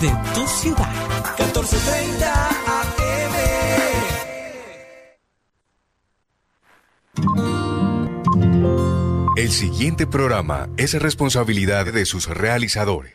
de tu ciudad. 1430 AM. El siguiente programa es responsabilidad de sus realizadores.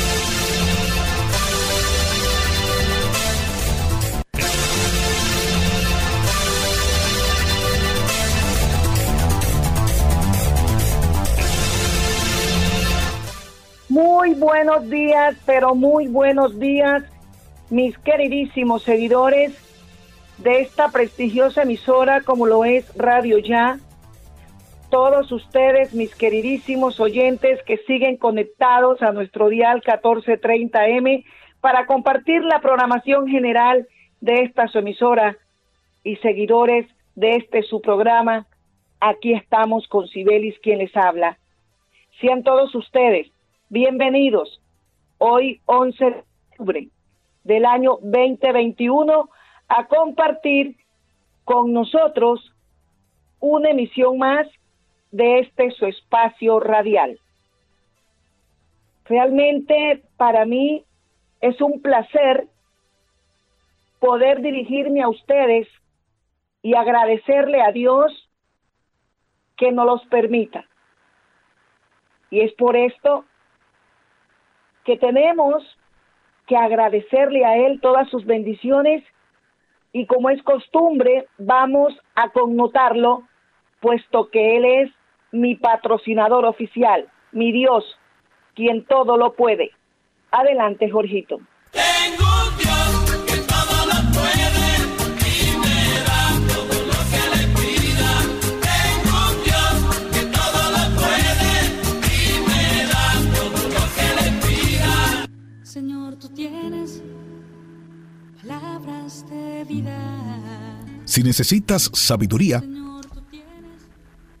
Buenos días, pero muy buenos días, mis queridísimos seguidores de esta prestigiosa emisora como lo es Radio Ya. Todos ustedes, mis queridísimos oyentes que siguen conectados a nuestro dial 1430M para compartir la programación general de esta su emisora y seguidores de este su programa. Aquí estamos con Sibelis quien les habla. Sean todos ustedes Bienvenidos. Hoy 11 de octubre del año 2021 a compartir con nosotros una emisión más de este su espacio radial. Realmente para mí es un placer poder dirigirme a ustedes y agradecerle a Dios que nos los permita. Y es por esto que tenemos que agradecerle a Él todas sus bendiciones y como es costumbre, vamos a connotarlo, puesto que Él es mi patrocinador oficial, mi Dios, quien todo lo puede. Adelante, Jorgito. Si necesitas sabiduría,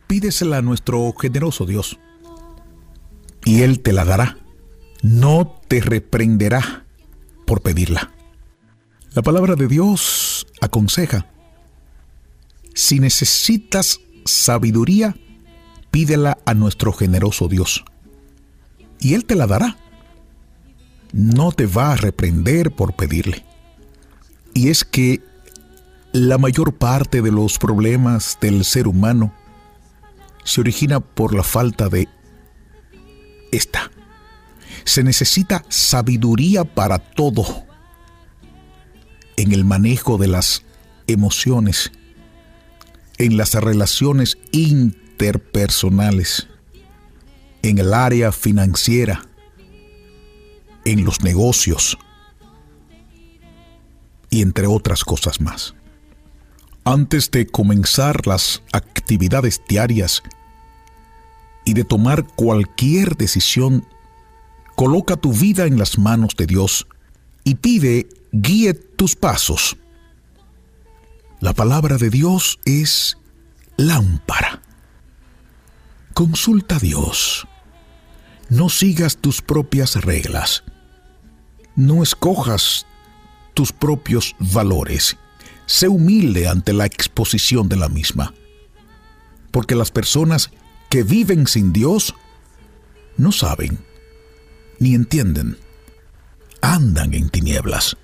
pídesela a nuestro generoso Dios, y Él te la dará. No te reprenderá por pedirla. La palabra de Dios aconseja, si necesitas sabiduría, pídela a nuestro generoso Dios, y Él te la dará. No te va a reprender por pedirle. Y es que la mayor parte de los problemas del ser humano se origina por la falta de esta. Se necesita sabiduría para todo en el manejo de las emociones, en las relaciones interpersonales, en el área financiera, en los negocios y entre otras cosas más. Antes de comenzar las actividades diarias y de tomar cualquier decisión, coloca tu vida en las manos de Dios y pide guíe tus pasos. La palabra de Dios es lámpara. Consulta a Dios. No sigas tus propias reglas. No escojas tus propios valores. Sé humilde ante la exposición de la misma. Porque las personas que viven sin Dios no saben ni entienden. Andan en tinieblas.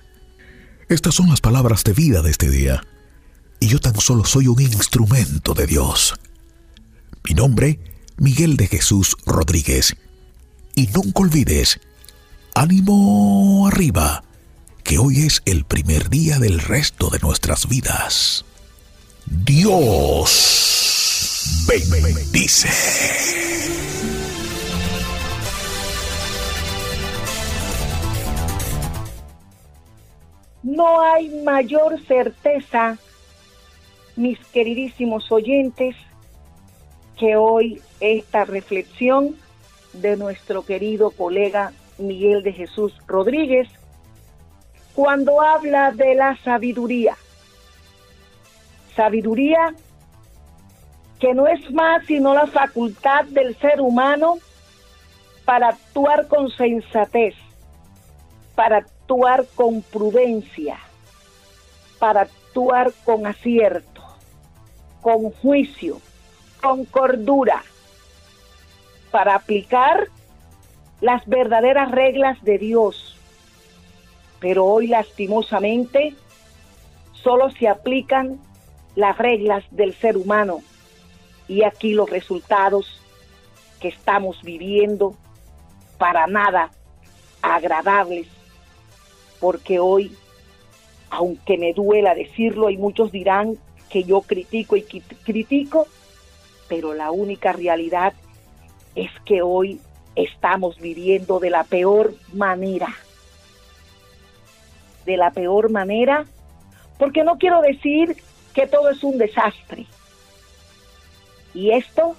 Estas son las palabras de vida de este día. Y yo tan solo soy un instrumento de Dios. Mi nombre, Miguel de Jesús Rodríguez. Y nunca olvides, ánimo arriba que hoy es el primer día del resto de nuestras vidas. Dios bendice. No hay mayor certeza, mis queridísimos oyentes, que hoy esta reflexión de nuestro querido colega Miguel de Jesús Rodríguez cuando habla de la sabiduría. Sabiduría que no es más sino la facultad del ser humano para actuar con sensatez, para actuar con prudencia, para actuar con acierto, con juicio, con cordura, para aplicar las verdaderas reglas de Dios. Pero hoy lastimosamente solo se aplican las reglas del ser humano y aquí los resultados que estamos viviendo para nada agradables, porque hoy, aunque me duela decirlo, y muchos dirán que yo critico y critico, pero la única realidad es que hoy estamos viviendo de la peor manera. De la peor manera, porque no quiero decir que todo es un desastre. Y esto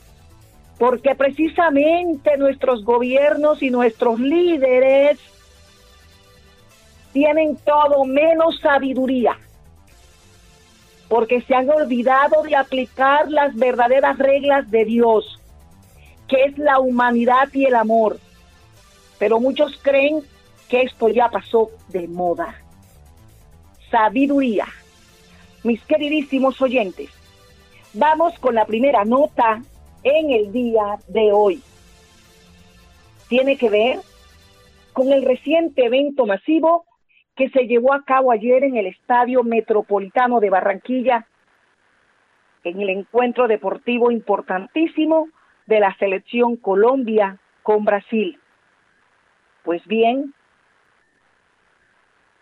porque precisamente nuestros gobiernos y nuestros líderes tienen todo menos sabiduría, porque se han olvidado de aplicar las verdaderas reglas de Dios, que es la humanidad y el amor. Pero muchos creen que esto ya pasó de moda. Sabiduría. Mis queridísimos oyentes, vamos con la primera nota en el día de hoy. Tiene que ver con el reciente evento masivo que se llevó a cabo ayer en el Estadio Metropolitano de Barranquilla, en el encuentro deportivo importantísimo de la selección Colombia con Brasil. Pues bien,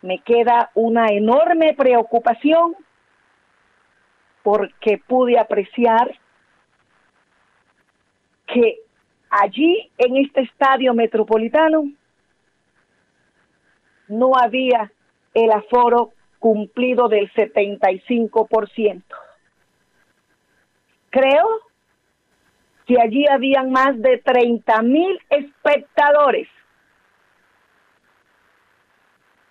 me queda una enorme preocupación porque pude apreciar que allí en este estadio metropolitano no había el aforo cumplido del 75%. Creo que allí habían más de 30 mil espectadores.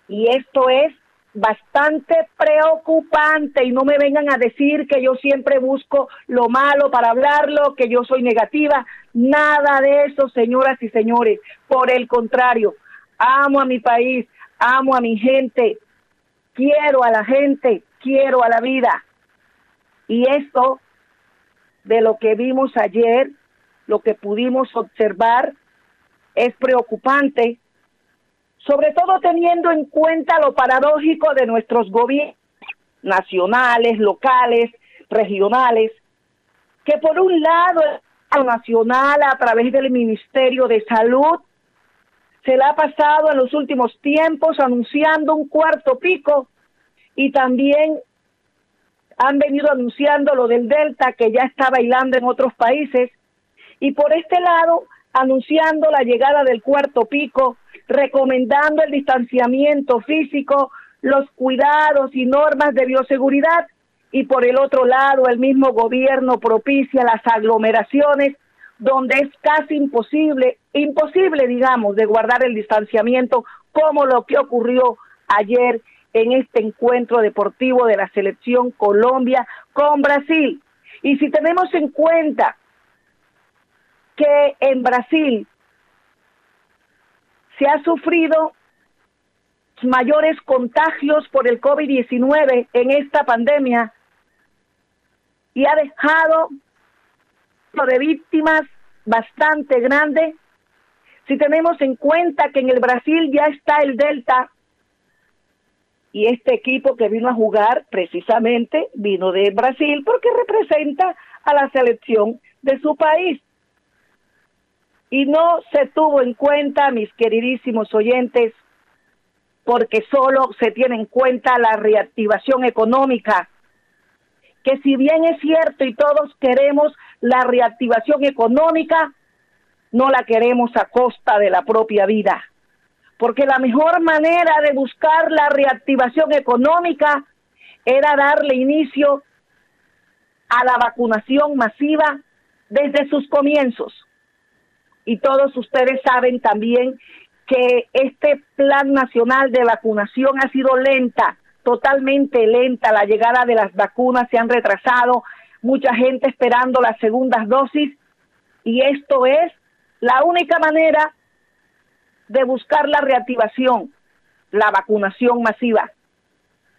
Y esto es bastante preocupante y no me vengan a decir que yo siempre busco lo malo para hablarlo, que yo soy negativa. Nada de eso, señoras y señores. Por el contrario, amo a mi país, amo a mi gente, quiero a la gente, quiero a la vida. Y esto de lo que vimos ayer, lo que pudimos observar, es preocupante sobre todo teniendo en cuenta lo paradójico de nuestros gobiernos nacionales, locales, regionales, que por un lado el nacional a través del Ministerio de Salud se le ha pasado en los últimos tiempos anunciando un cuarto pico y también han venido anunciando lo del Delta que ya está bailando en otros países y por este lado anunciando la llegada del cuarto pico recomendando el distanciamiento físico, los cuidados y normas de bioseguridad y por el otro lado el mismo gobierno propicia las aglomeraciones donde es casi imposible, imposible digamos, de guardar el distanciamiento como lo que ocurrió ayer en este encuentro deportivo de la selección Colombia con Brasil. Y si tenemos en cuenta que en Brasil se ha sufrido mayores contagios por el COVID-19 en esta pandemia y ha dejado de víctimas bastante grande. Si tenemos en cuenta que en el Brasil ya está el Delta y este equipo que vino a jugar precisamente vino de Brasil porque representa a la selección de su país y no se tuvo en cuenta, mis queridísimos oyentes, porque solo se tiene en cuenta la reactivación económica, que si bien es cierto y todos queremos la reactivación económica, no la queremos a costa de la propia vida, porque la mejor manera de buscar la reactivación económica era darle inicio a la vacunación masiva desde sus comienzos y todos ustedes saben también que este plan nacional de vacunación ha sido lenta, totalmente lenta, la llegada de las vacunas se han retrasado, mucha gente esperando las segundas dosis y esto es la única manera de buscar la reactivación, la vacunación masiva.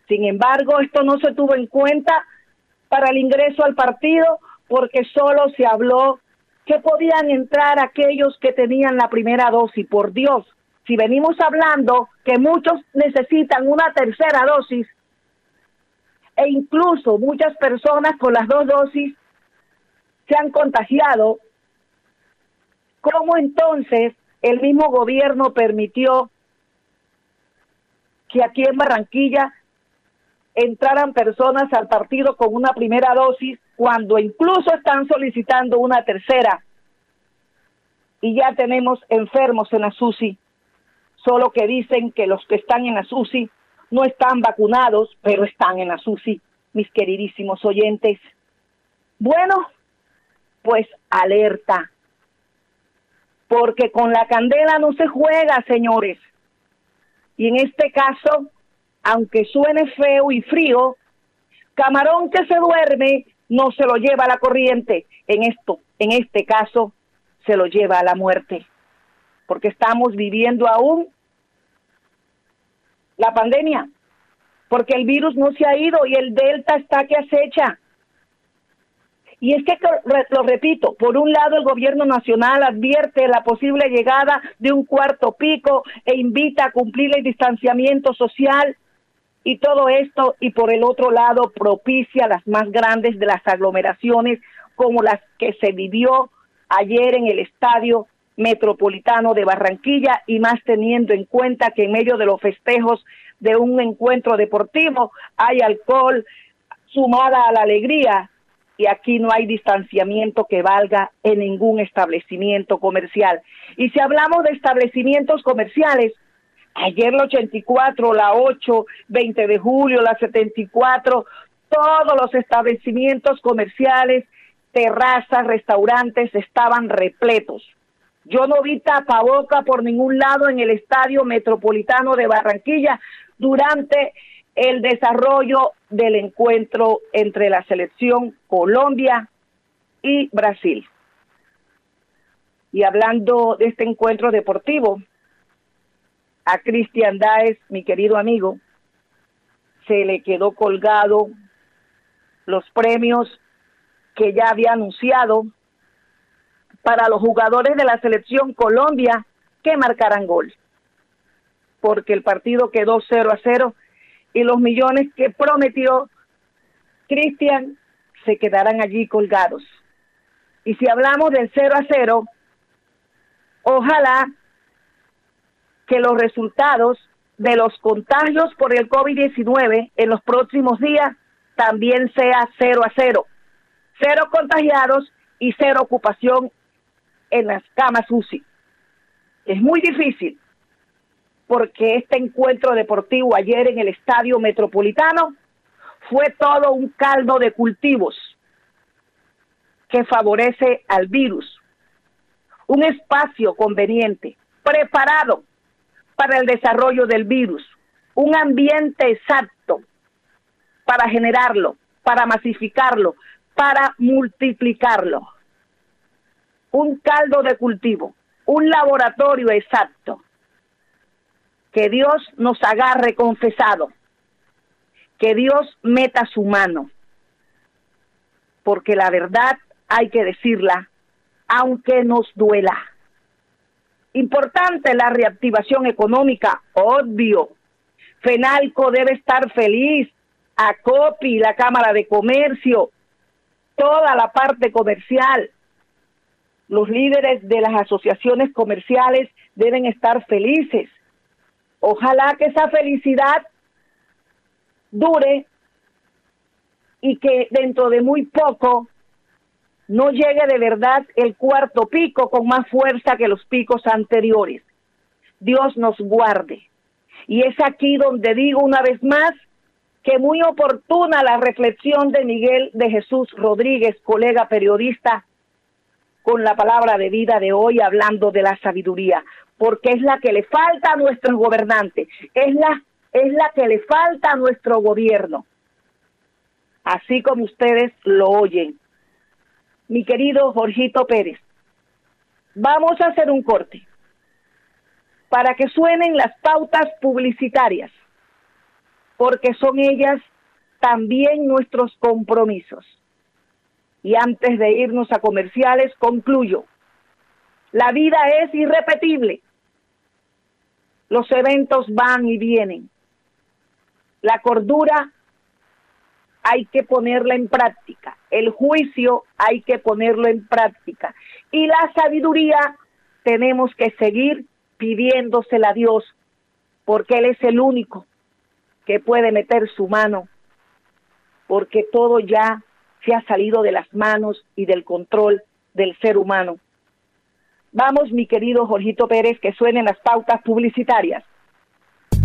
Sin embargo, esto no se tuvo en cuenta para el ingreso al partido porque solo se habló que podían entrar aquellos que tenían la primera dosis. Por Dios, si venimos hablando que muchos necesitan una tercera dosis e incluso muchas personas con las dos dosis se han contagiado, ¿cómo entonces el mismo gobierno permitió que aquí en Barranquilla entraran personas al partido con una primera dosis cuando incluso están solicitando una tercera y ya tenemos enfermos en la solo que dicen que los que están en la no están vacunados, pero están en la mis queridísimos oyentes. Bueno, pues alerta, porque con la candela no se juega, señores. Y en este caso, aunque suene feo y frío, camarón que se duerme no se lo lleva a la corriente. En esto, en este caso, se lo lleva a la muerte. Porque estamos viviendo aún la pandemia. Porque el virus no se ha ido y el delta está que acecha. Y es que, lo repito, por un lado el gobierno nacional advierte la posible llegada de un cuarto pico e invita a cumplir el distanciamiento social y todo esto, y por el otro lado propicia las más grandes de las aglomeraciones como las que se vivió ayer en el estadio metropolitano de Barranquilla y más teniendo en cuenta que en medio de los festejos de un encuentro deportivo hay alcohol sumada a la alegría y aquí no hay distanciamiento que valga en ningún establecimiento comercial. Y si hablamos de establecimientos comerciales, ayer la 84, la 8, 20 de julio, la 74, todos los establecimientos comerciales, terrazas, restaurantes estaban repletos. Yo no vi tapaboca por ningún lado en el Estadio Metropolitano de Barranquilla durante el desarrollo del encuentro entre la selección Colombia y Brasil. Y hablando de este encuentro deportivo, a Cristian Daes, mi querido amigo, se le quedó colgado los premios que ya había anunciado para los jugadores de la selección Colombia que marcaran gol. Porque el partido quedó 0 a 0 y los millones que prometió Cristian se quedarán allí colgados. Y si hablamos del 0 a 0, ojalá que los resultados de los contagios por el COVID-19 en los próximos días también sea 0 a 0. Cero contagiados y cero ocupación en las camas UCI. Es muy difícil porque este encuentro deportivo ayer en el Estadio Metropolitano fue todo un caldo de cultivos que favorece al virus. Un espacio conveniente, preparado para el desarrollo del virus, un ambiente exacto para generarlo, para masificarlo, para multiplicarlo. Un caldo de cultivo, un laboratorio exacto que Dios nos agarre confesado, que Dios meta su mano, porque la verdad hay que decirla, aunque nos duela. Importante la reactivación económica, obvio. Fenalco debe estar feliz, ACOPI, la Cámara de Comercio, toda la parte comercial. Los líderes de las asociaciones comerciales deben estar felices Ojalá que esa felicidad dure y que dentro de muy poco no llegue de verdad el cuarto pico con más fuerza que los picos anteriores. Dios nos guarde. Y es aquí donde digo una vez más que muy oportuna la reflexión de Miguel de Jesús Rodríguez, colega periodista, con la palabra de vida de hoy hablando de la sabiduría porque es la que le falta a nuestros gobernantes, es la, es la que le falta a nuestro gobierno. así como ustedes lo oyen. Mi querido Jorgito Pérez, vamos a hacer un corte para que suenen las pautas publicitarias, porque son ellas también nuestros compromisos. Y antes de irnos a comerciales, concluyo. La vida es irrepetible. Los eventos van y vienen. La cordura hay que ponerla en práctica. El juicio hay que ponerlo en práctica. Y la sabiduría tenemos que seguir pidiéndosela a Dios, porque Él es el único que puede meter su mano, porque todo ya se ha salido de las manos y del control del ser humano. Vamos, mi querido Jorgito Pérez, que suenen las pautas publicitarias.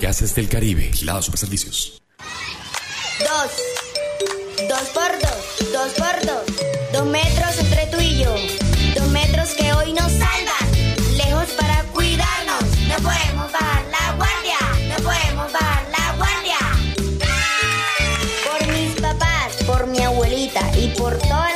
Gases del Caribe, Gilado Superservicios. Dos. Dos por dos. Dos por dos. Dos metros entre tú y yo. Dos metros que hoy nos salvan. Lejos para cuidarnos. No podemos bajar la guardia. No podemos bajar la guardia. Por mis papás, por mi abuelita y por toda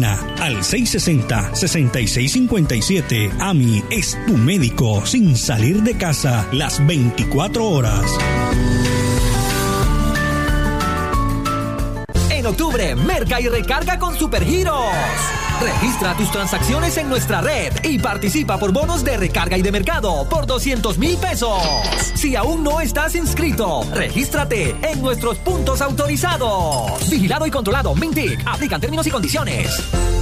al 660-6657. AMI es tu médico sin salir de casa las 24 horas. En octubre, merca y recarga con Supergiros. Registra tus transacciones en nuestra red y participa por bonos de recarga y de mercado por 200 mil pesos. Si aún no estás inscrito, regístrate en nuestros puntos autorizados. Vigilado y controlado. Mintic. Aplican términos y condiciones.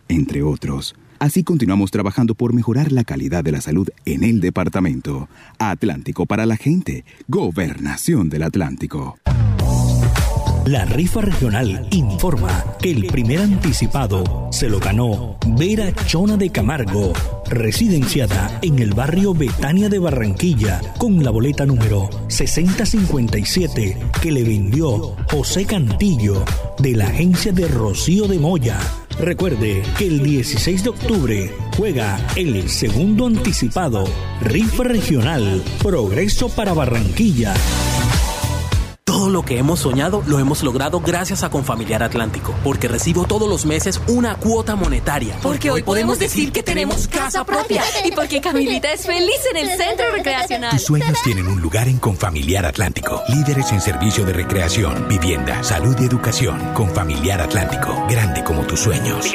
entre otros. Así continuamos trabajando por mejorar la calidad de la salud en el departamento. Atlántico para la gente. Gobernación del Atlántico. La rifa regional informa que el primer anticipado se lo ganó Vera Chona de Camargo, residenciada en el barrio Betania de Barranquilla, con la boleta número 6057 que le vendió José Cantillo de la agencia de Rocío de Moya. Recuerde que el 16 de octubre juega el segundo anticipado Rifa Regional Progreso para Barranquilla. Todo lo que hemos soñado lo hemos logrado gracias a Confamiliar Atlántico, porque recibo todos los meses una cuota monetaria. Porque, hoy podemos decir que tenemos casa propia y porque Camilita es feliz en el centro recreacional. Tus sueños tienen un lugar en Confamiliar Atlántico. Líderes en servicio de recreación, vivienda, salud y educación. Confamiliar Atlántico, grande como tus sueños.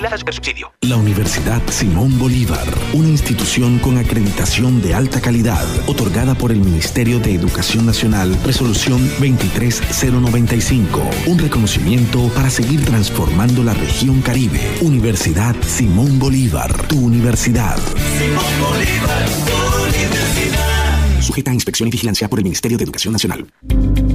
La Universidad Simón Bolívar, una institución con acreditación de alta calidad, otorgada por el Ministerio de Educación Nacional, resolución 23095. Un reconocimiento para seguir transformando la región Caribe. Universidad Simón Bolívar, tu universidad. Simón Bolívar. Sujeta a inspección y vigilancia por el Ministerio de Educación Nacional.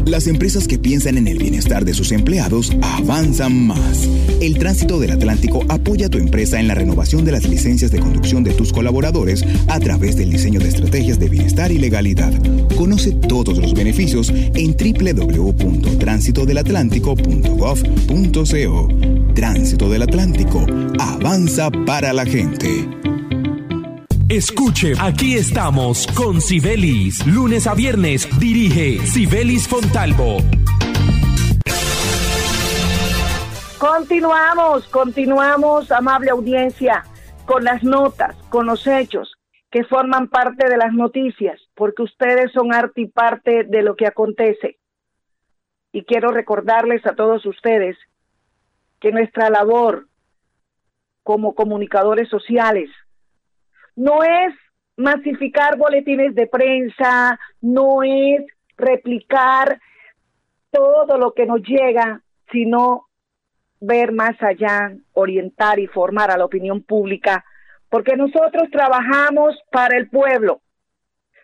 Las empresas que piensan en el bienestar de sus empleados avanzan más. El Tránsito del Atlántico apoya a tu empresa en la renovación de las licencias de conducción de tus colaboradores a través del diseño de estrategias de bienestar y legalidad. Conoce todos los beneficios en www.tránsitodelatlántico.gov.co. Tránsito del Atlántico. Avanza para la gente. Escuche, aquí estamos con Sibelis. Lunes a viernes dirige Sibelis Fontalvo. Continuamos, continuamos, amable audiencia, con las notas, con los hechos que forman parte de las noticias, porque ustedes son arte y parte de lo que acontece. Y quiero recordarles a todos ustedes que nuestra labor como comunicadores sociales no es masificar boletines de prensa, no es replicar todo lo que nos llega, sino ver más allá, orientar y formar a la opinión pública, porque nosotros trabajamos para el pueblo,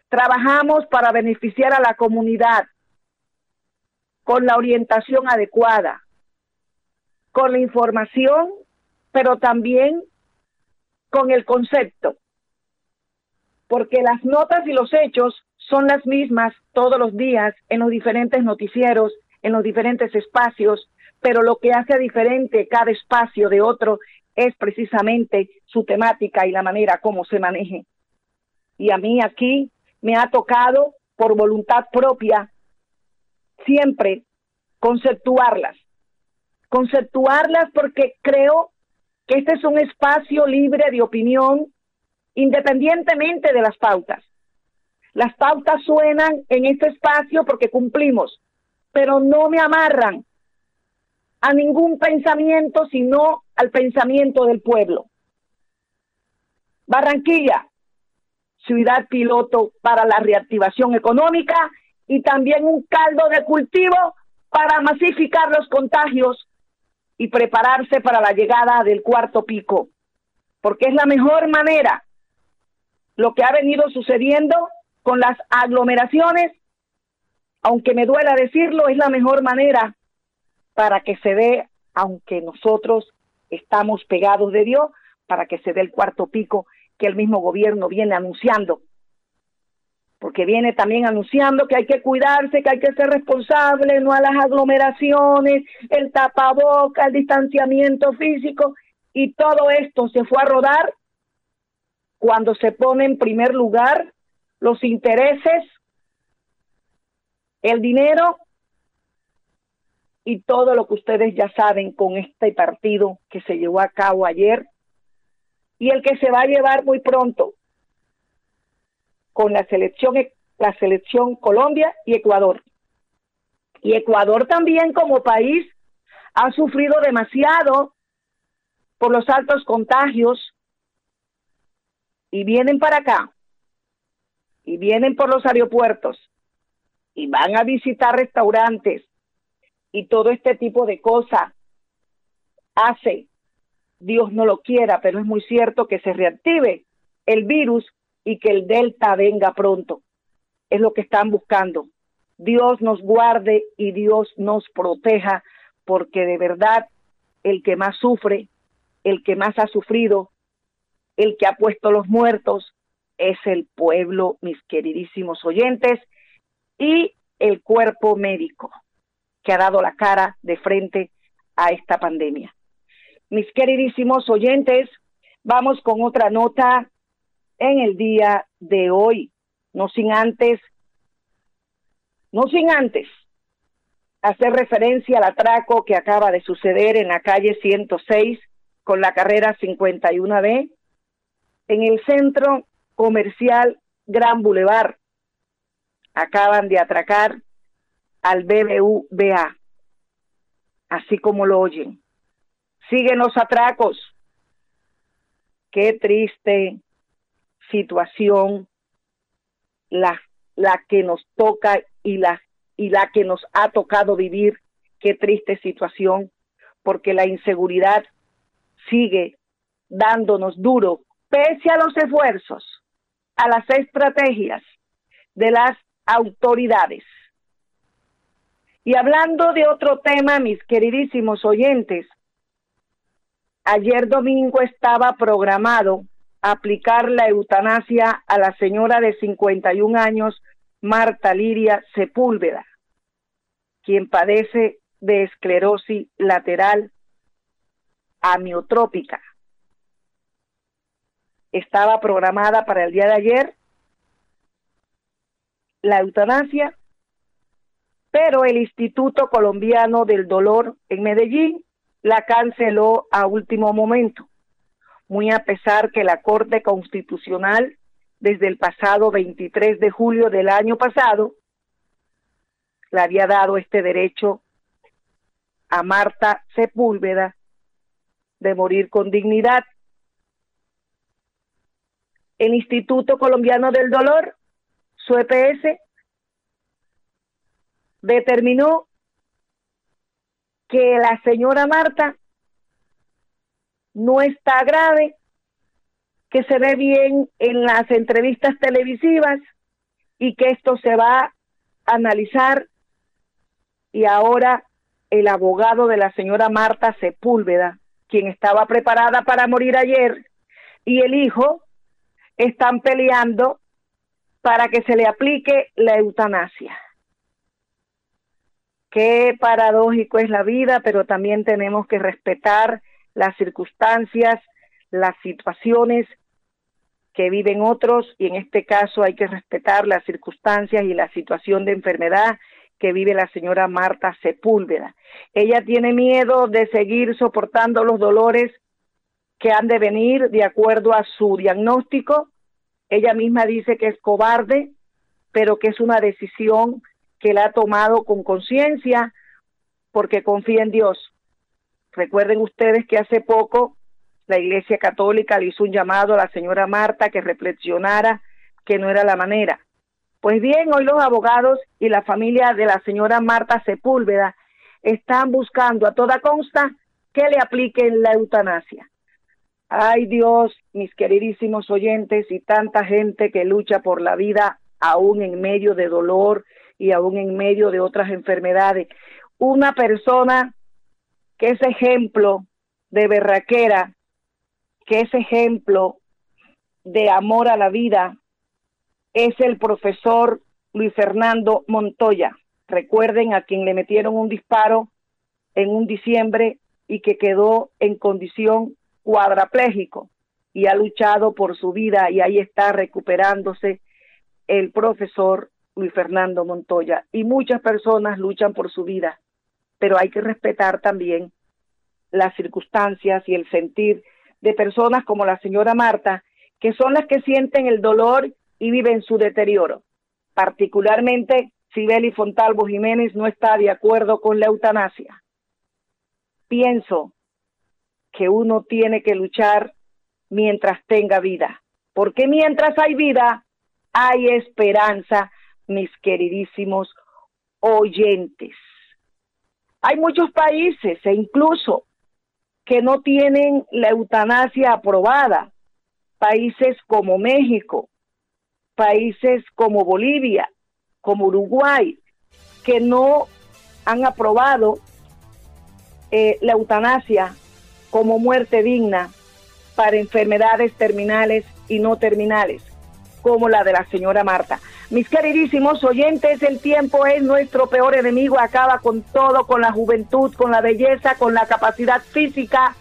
trabajamos para beneficiar a la comunidad con la orientación adecuada, con la información, pero también con el concepto porque las notas y los hechos son las mismas todos los días en los diferentes noticieros, en los diferentes espacios, pero lo que hace diferente cada espacio de otro es precisamente su temática y la manera como se maneje. Y a mí aquí me ha tocado, por voluntad propia, siempre conceptuarlas. Conceptuarlas porque creo que este es un espacio libre de opinión independientemente de las pautas. Las pautas suenan en este espacio porque cumplimos, pero no me amarran a ningún pensamiento, sino al pensamiento del pueblo. Barranquilla, ciudad piloto para la reactivación económica y también un caldo de cultivo para masificar los contagios y prepararse para la llegada del cuarto pico, porque es la mejor manera lo que ha venido sucediendo con las aglomeraciones, aunque me duela decirlo, es la mejor manera para que se dé, aunque nosotros estamos pegados de Dios, para que se dé el cuarto pico que el mismo gobierno viene anunciando. Porque viene también anunciando que hay que cuidarse, que hay que ser responsable, no a las aglomeraciones, el tapaboca, el distanciamiento físico, y todo esto se fue a rodar cuando se pone en primer lugar los intereses, el dinero y todo lo que ustedes ya saben con este partido que se llevó a cabo ayer y el que se va a llevar muy pronto con la selección la selección Colombia y Ecuador. Y Ecuador también como país ha sufrido demasiado por los altos contagios, y vienen para acá y vienen por los aeropuertos y van a visitar restaurantes y todo este tipo de cosas hace, Dios no lo quiera, pero es muy cierto que se reactive el virus y que el delta venga pronto. Es lo que están buscando. Dios nos guarde y Dios nos proteja, porque de verdad el que más sufre, el que más ha sufrido, el que ha puesto los muertos es el pueblo, mis queridísimos oyentes, y el cuerpo médico que ha dado la cara de frente a esta pandemia. Mis queridísimos oyentes, vamos con otra nota en el día de hoy, no sin antes, no sin antes hacer referencia al atraco que acaba de suceder en la calle 106 con la carrera 51B en el centro comercial Gran Boulevard. Acaban de atracar al BBVA, así como lo oyen. Siguen los atracos. Qué triste situación la, la que nos toca y la, y la que nos ha tocado vivir. Qué triste situación, porque la inseguridad sigue dándonos duro, pese a los esfuerzos, a las estrategias de las autoridades. Y hablando de otro tema, mis queridísimos oyentes, ayer domingo estaba programado aplicar la eutanasia a la señora de 51 años, Marta Liria Sepúlveda, quien padece de esclerosis lateral amiotrópica. Estaba programada para el día de ayer la eutanasia, pero el Instituto Colombiano del Dolor en Medellín la canceló a último momento, muy a pesar que la Corte Constitucional desde el pasado 23 de julio del año pasado le había dado este derecho a Marta Sepúlveda de morir con dignidad. El Instituto Colombiano del Dolor, su EPS, determinó que la señora Marta no está grave, que se ve bien en las entrevistas televisivas y que esto se va a analizar. Y ahora el abogado de la señora Marta Sepúlveda quien estaba preparada para morir ayer, y el hijo están peleando para que se le aplique la eutanasia. Qué paradójico es la vida, pero también tenemos que respetar las circunstancias, las situaciones que viven otros y en este caso hay que respetar las circunstancias y la situación de enfermedad que vive la señora Marta Sepúlveda. Ella tiene miedo de seguir soportando los dolores que han de venir de acuerdo a su diagnóstico. Ella misma dice que es cobarde, pero que es una decisión que la ha tomado con conciencia porque confía en Dios. Recuerden ustedes que hace poco la Iglesia Católica le hizo un llamado a la señora Marta que reflexionara que no era la manera. Pues bien, hoy los abogados y la familia de la señora Marta Sepúlveda están buscando a toda consta que le apliquen la eutanasia. Ay Dios, mis queridísimos oyentes y tanta gente que lucha por la vida aún en medio de dolor y aún en medio de otras enfermedades. Una persona que es ejemplo de berraquera, que es ejemplo de amor a la vida, es el profesor Luis Fernando Montoya. Recuerden a quien le metieron un disparo en un diciembre y que quedó en condición cuadraplégico y ha luchado por su vida y ahí está recuperándose el profesor Luis Fernando Montoya. Y muchas personas luchan por su vida, pero hay que respetar también las circunstancias y el sentir de personas como la señora Marta, que son las que sienten el dolor y vive en su deterioro. Particularmente, Sibeli Fontalvo Jiménez no está de acuerdo con la eutanasia. Pienso que uno tiene que luchar mientras tenga vida, porque mientras hay vida, hay esperanza, mis queridísimos oyentes. Hay muchos países e incluso que no tienen la eutanasia aprobada, países como México, países como Bolivia, como Uruguay, que no han aprobado eh, la eutanasia como muerte digna para enfermedades terminales y no terminales, como la de la señora Marta. Mis queridísimos oyentes, el tiempo es nuestro peor enemigo, acaba con todo, con la juventud, con la belleza, con la capacidad física,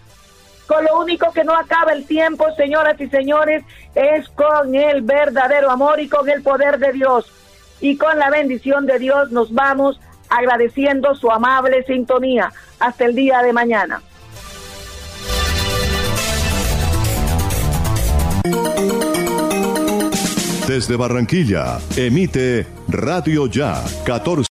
con lo único que no acaba el tiempo, señoras y señores, es con el verdadero amor y con el poder de Dios. Y con la bendición de Dios nos vamos agradeciendo su amable sintonía. Hasta el día de mañana. Desde Barranquilla, emite Radio Ya 14.